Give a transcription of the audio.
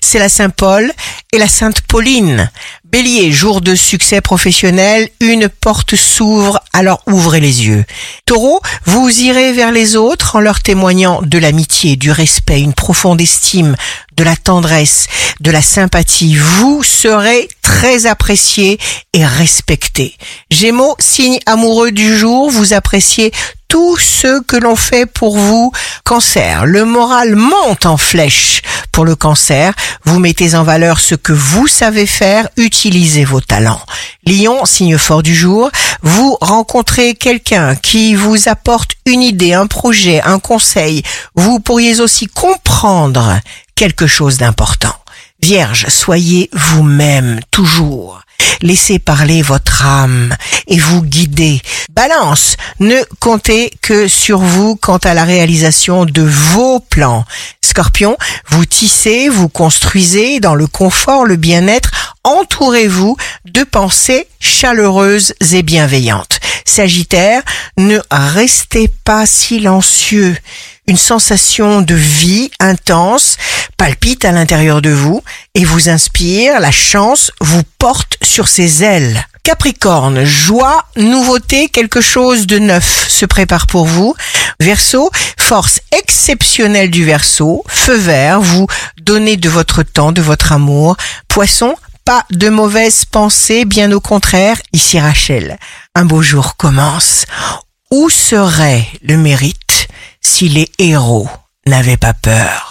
c'est la Saint Paul et la Sainte Pauline. Bélier, jour de succès professionnel, une porte s'ouvre, alors ouvrez les yeux. Taureau, vous irez vers les autres en leur témoignant de l'amitié, du respect, une profonde estime, de la tendresse, de la sympathie. Vous serez très apprécié et respecté. Gémeaux, signe amoureux du jour, vous appréciez tout ce que l'on fait pour vous. Cancer, le moral monte en flèche. Pour le cancer, vous mettez en valeur ce que vous savez faire, utilisez vos talents. Lion, signe fort du jour, vous rencontrez quelqu'un qui vous apporte une idée, un projet, un conseil. Vous pourriez aussi comprendre quelque chose d'important. Vierge, soyez vous-même toujours. Laissez parler votre âme et vous guider. Balance, ne comptez que sur vous quant à la réalisation de vos plans. Scorpion, vous tissez, vous construisez dans le confort, le bien-être, entourez-vous de pensées chaleureuses et bienveillantes. Sagittaire, ne restez pas silencieux. Une sensation de vie intense palpite à l'intérieur de vous et vous inspire, la chance vous porte sur ses ailes. Capricorne, joie, nouveauté, quelque chose de neuf se prépare pour vous. Verseau, force exceptionnelle du Verseau, feu vert, vous donnez de votre temps, de votre amour. Poisson, pas de mauvaises pensées, bien au contraire. Ici Rachel, un beau jour commence. Où serait le mérite si les héros n'avaient pas peur?